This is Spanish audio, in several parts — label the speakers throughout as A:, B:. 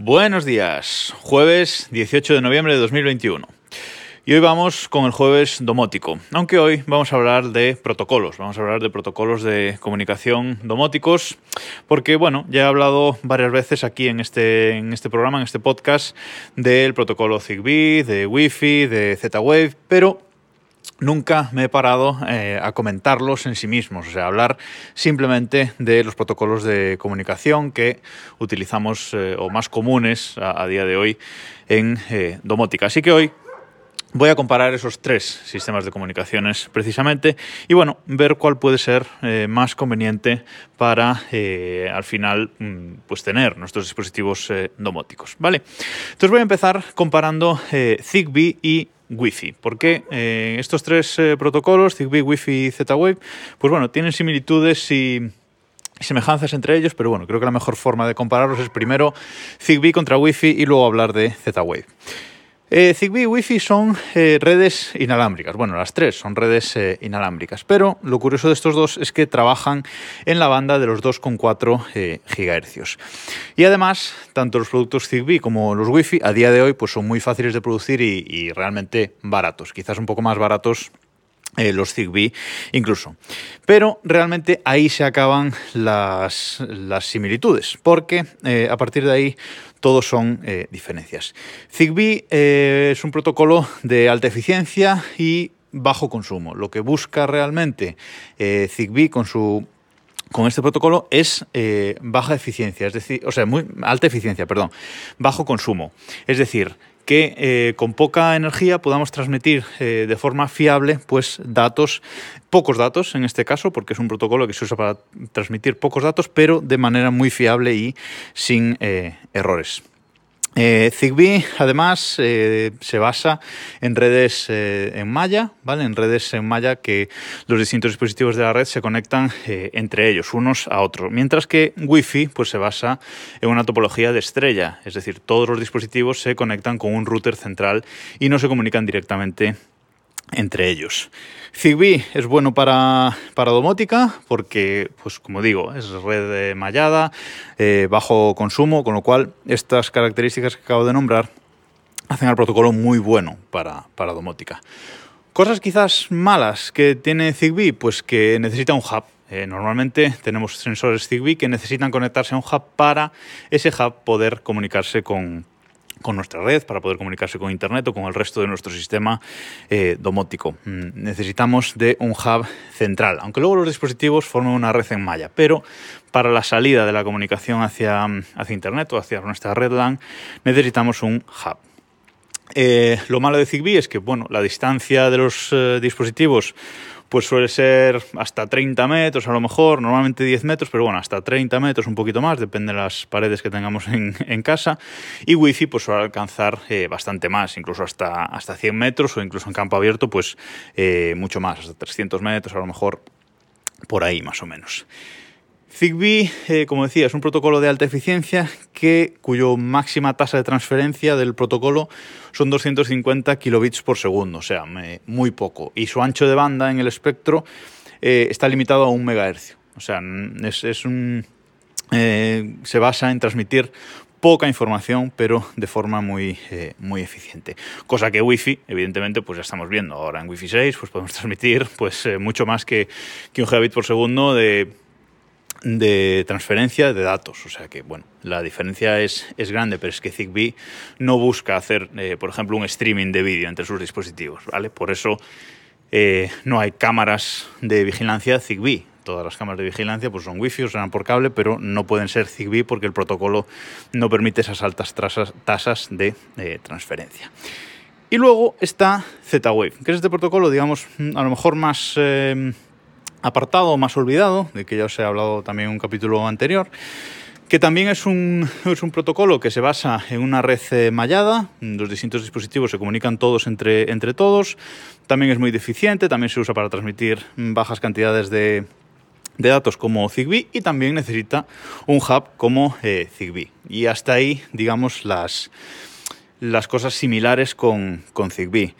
A: Buenos días, jueves 18 de noviembre de 2021. Y hoy vamos con el jueves domótico, aunque hoy vamos a hablar de protocolos, vamos a hablar de protocolos de comunicación domóticos, porque bueno, ya he hablado varias veces aquí en este, en este programa, en este podcast, del protocolo Zigbee, de Wi-Fi, de Z-Wave, pero nunca me he parado eh, a comentarlos en sí mismos, o sea, hablar simplemente de los protocolos de comunicación que utilizamos eh, o más comunes a, día de hoy en eh, domótica. Así que hoy Voy a comparar esos tres sistemas de comunicaciones precisamente y bueno, ver cuál puede ser más conveniente para al final mm, pues tener nuestros dispositivos domóticos, ¿vale? Entonces voy a empezar comparando Zigbee y Wi-Fi. porque estos tres protocolos, Zigbee, Wi-Fi y Z-Wave, pues bueno, tienen similitudes y semejanzas entre ellos, pero bueno, creo que la mejor forma de compararlos es primero Zigbee contra Wi-Fi y luego hablar de Z-Wave. Eh, Zigbee y Wi-Fi son eh, redes inalámbricas. Bueno, las tres son redes eh, inalámbricas, pero lo curioso de estos dos es que trabajan en la banda de los 2,4 GHz. Y además, tanto los productos Zigbee como los Wi-Fi a día de hoy pues, son muy fáciles de producir y realmente baratos. Quizás un poco más baratos eh, los Zigbee incluso. Pero realmente ahí se acaban las, similitudes, porque eh, a partir de ahí todos son eh, diferencias. Zigbee es un protocolo de alta eficiencia y bajo consumo. Lo que busca realmente Zigbee con su con este protocolo es baja eficiencia, es decir, o sea, muy alta eficiencia, perdón, bajo consumo. Es decir, que eh, con poca energía podamos transmitir eh, de forma fiable pues datos, pocos datos en este caso, porque es un protocolo que se usa para transmitir pocos datos, pero de manera muy fiable y sin eh, errores. Eh, Zigbee, además, eh, se basa en redes eh, en malla, ¿vale? En redes en malla que los distintos dispositivos de la red se conectan entre ellos, unos a otros. Mientras que Wi-Fi, pues, se basa en una topología de estrella, es decir, todos los dispositivos se conectan con un router central y no se comunican directamente entre ellos. Zigbee es bueno para, para domótica porque, pues como digo, es red mallada, eh, bajo consumo, con lo cual estas características que acabo de nombrar hacen al protocolo muy bueno para, para domótica. Cosas quizás malas que tiene Zigbee, pues que necesita un hub. Eh, normalmente tenemos sensores Zigbee que necesitan conectarse a un hub para ese hub poder comunicarse con, con nuestra red para poder comunicarse con Internet o con el resto de nuestro sistema eh, domótico. Mm, necesitamos de un hub central, aunque luego los dispositivos formen una red en malla, pero para la salida de la comunicación hacia, hacia Internet o hacia nuestra red LAN necesitamos un hub. Eh, lo malo de Zigbee es que bueno, la distancia de los eh, dispositivos pues suele ser hasta 30 metros a lo mejor, normalmente 10 metros, pero bueno, hasta 30 metros, un poquito más, depende de las paredes que tengamos en, casa. Y Wi-Fi pues suele alcanzar eh, bastante más, incluso hasta, hasta 100 metros o incluso en campo abierto pues eh, mucho más, hasta 300 metros a lo mejor, por ahí más o menos. Zigbee, eh, como decía, es un protocolo de alta eficiencia que, cuyo máxima tasa de transferencia del protocolo son 250 kilobits por segundo, o sea, muy poco. Y su ancho de banda en el espectro eh, está limitado a un megahercio. O sea, es, un, eh, se basa en transmitir poca información, pero de forma muy, muy eficiente. Cosa que Wi-Fi, evidentemente, pues ya estamos viendo. Ahora en Wi-Fi 6 pues podemos transmitir pues, mucho más que, que un gigabit por segundo de de transferencia de datos. O sea que, bueno, la diferencia es, es grande, pero es que Zigbee no busca hacer, eh, por ejemplo, un streaming de vídeo entre sus dispositivos, ¿vale? Por eso eh, no hay cámaras de vigilancia Zigbee. Todas las cámaras de vigilancia pues, son Wi-Fi o serán por cable, pero no pueden ser Zigbee porque el protocolo no permite esas altas tasas de eh, transferencia. Y luego está Z-Wave, que es este protocolo, digamos, a lo mejor más apartado más olvidado, de que ya os he hablado también en un capítulo anterior, que también es un, es un protocolo que se basa en una red eh, mallada, los distintos dispositivos se comunican todos entre, entre todos, también es muy deficiente, también se usa para transmitir bajas cantidades de, de datos como Zigbee y también necesita un hub como eh, Zigbee. Y hasta ahí, digamos, las, las cosas similares con, con Zigbee.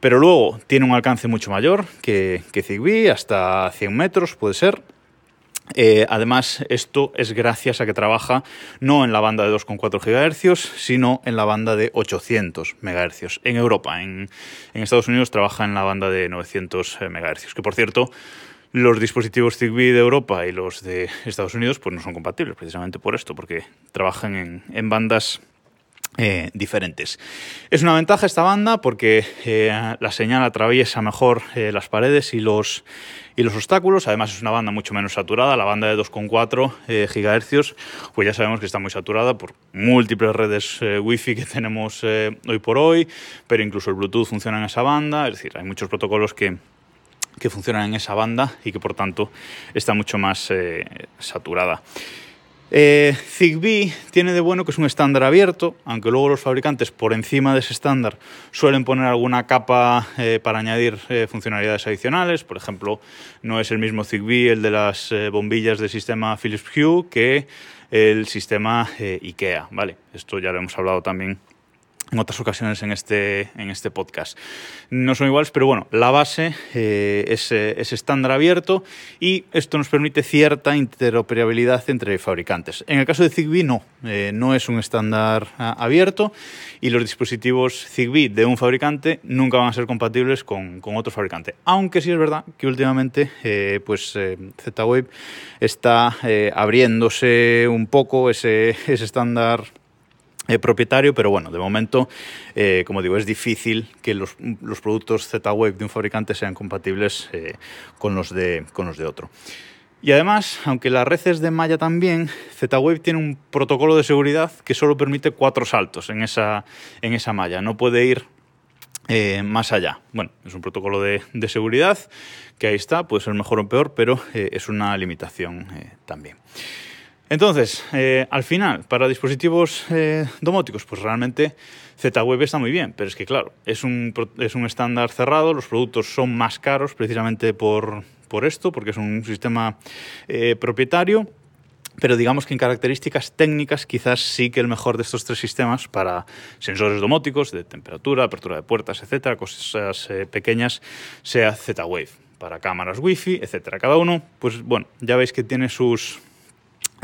A: Pero luego tiene un alcance mucho mayor que, Zigbee, hasta 100 metros puede ser. Eh, además, esto es gracias a que trabaja no en la banda de 2,4 GHz, sino en la banda de 800 MHz. En Europa, en, Estados Unidos, trabaja en la banda de 900 eh, MHz, que por cierto, los dispositivos Zigbee de Europa y los de Estados Unidos pues no son compatibles, precisamente por esto, porque trabajan en bandas eh, diferentes. Es una ventaja esta banda porque eh, la señal atraviesa mejor eh, las paredes y los, y los obstáculos. Además es una banda mucho menos saturada. La banda de 2,4 GHz, pues ya sabemos que está muy saturada por múltiples redes Wi-Fi que tenemos hoy por hoy, pero incluso el Bluetooth funciona en esa banda. Es decir, hay muchos protocolos que que funcionan en esa banda y que por tanto está mucho más saturada. Eh, Zigbee tiene de bueno que es un estándar abierto, aunque luego los fabricantes por encima de ese estándar suelen poner alguna capa eh, para añadir eh, funcionalidades adicionales. Por ejemplo, no es el mismo Zigbee el de las bombillas del sistema Philips Hue que el sistema IKEA. ¿vale? Esto ya lo hemos hablado también en otras ocasiones en este, en este podcast. No son iguales, pero bueno, la base eh, es, estándar abierto y esto nos permite cierta interoperabilidad entre fabricantes. En el caso de Zigbee no, eh, no es un estándar abierto y los dispositivos Zigbee de un fabricante nunca van a ser compatibles con, con otro fabricante. Aunque sí es verdad que últimamente eh, pues, Z-Wave está abriéndose un poco ese, ese estándar eh, propietario, pero bueno, de momento, eh, como digo, es difícil que los, productos Z-Wave de un fabricante sean compatibles eh, con, los de, con los de otro. Y además, aunque la red es de malla también, Z-Wave tiene un protocolo de seguridad que solo permite cuatro saltos en esa, en esa malla, no puede ir más allá. Bueno, es un protocolo de, de, seguridad que ahí está, puede ser mejor o peor, pero es una limitación también. Entonces, eh, al final, para dispositivos eh, domóticos, pues realmente Z-Wave está muy bien, pero es que claro, es un, es un estándar cerrado, los productos son más caros precisamente por, por esto, porque es un sistema eh, propietario. Pero digamos que en características técnicas quizás sí que el mejor de estos tres sistemas para sensores domóticos de temperatura, apertura de puertas, etcétera, cosas pequeñas, sea Z-Wave. Para cámaras Wi-Fi, etcétera. Cada uno, pues bueno, ya veis que tiene sus,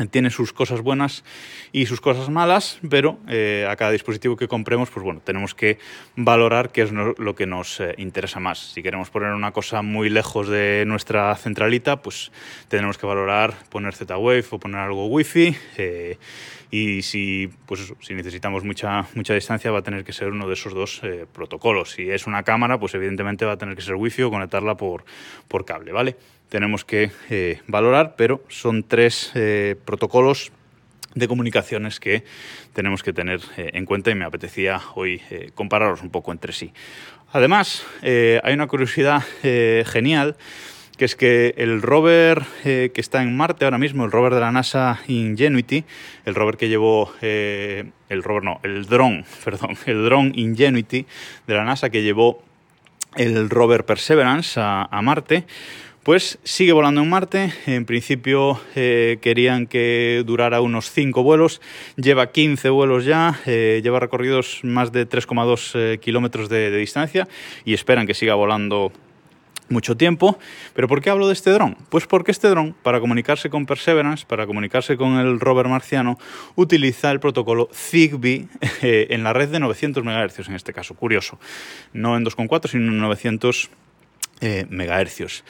A: tiene sus cosas buenas y sus cosas malas, pero eh, a cada dispositivo que compremos, pues bueno, tenemos que valorar qué es lo que nos eh, interesa más. Si queremos poner una cosa muy lejos de nuestra centralita, pues tenemos que valorar poner Z-Wave o poner algo Wi-Fi. Eh, y si, pues si necesitamos mucha, mucha distancia, va a tener que ser uno de esos dos protocolos. Si es una cámara, pues evidentemente va a tener que ser Wi-Fi o conectarla por, por cable, ¿vale? Tenemos que eh, valorar, pero son tres eh, protocolos de comunicaciones que tenemos que tener eh, en cuenta y me apetecía hoy compararlos un poco entre sí. Además, hay una curiosidad genial que es que el rover que está en Marte ahora mismo, el rover de la NASA Ingenuity, el rover que llevó, el rover no, el dron, perdón, el dron Ingenuity de la NASA que llevó el rover Perseverance a Marte, pues sigue volando en Marte. En principio eh, querían que durara unos 5 vuelos. Lleva 15 vuelos ya. Eh, lleva recorridos más de 3,2 eh, kilómetros de, distancia y esperan que siga volando mucho tiempo. ¿Pero por qué hablo de este dron? Pues porque este dron, para comunicarse con Perseverance, para comunicarse con el rover marciano, utiliza el protocolo Zigbee en la red de 900 MHz en este caso. Curioso. No en 2,4, sino en 900 MHz.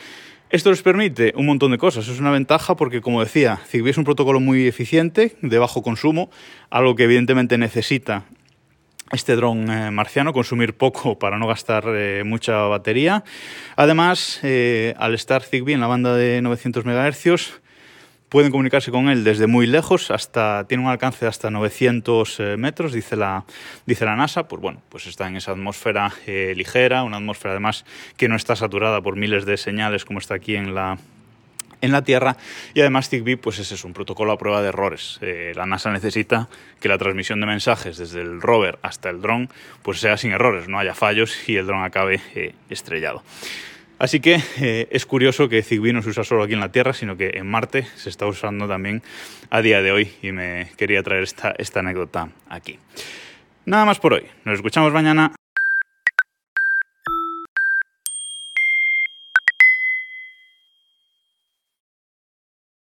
A: Esto les permite un montón de cosas. Es una ventaja porque, como decía, Zigbee es un protocolo muy eficiente, de bajo consumo, algo que evidentemente necesita este dron eh, marciano, consumir poco para no gastar eh, mucha batería. Además, eh, al estar Zigbee en la banda de 900 MHz, Pueden comunicarse con él desde muy lejos, hasta tiene un alcance de hasta 900 eh, metros, dice la, dice la NASA. Pues bueno, pues está en esa atmósfera eh, ligera, una atmósfera además que no está saturada por miles de señales como está aquí en la, en la Tierra y además Zigbee pues ese es un protocolo a prueba de errores. Eh, la NASA necesita que la transmisión de mensajes desde el rover hasta el dron pues sea sin errores, no haya fallos y el dron acabe estrellado. Así que eh, es curioso que Zigbee no se usa solo aquí en la Tierra, sino que en Marte se está usando también a día de hoy y me quería traer esta, esta anécdota aquí. Nada más por hoy. Nos escuchamos mañana.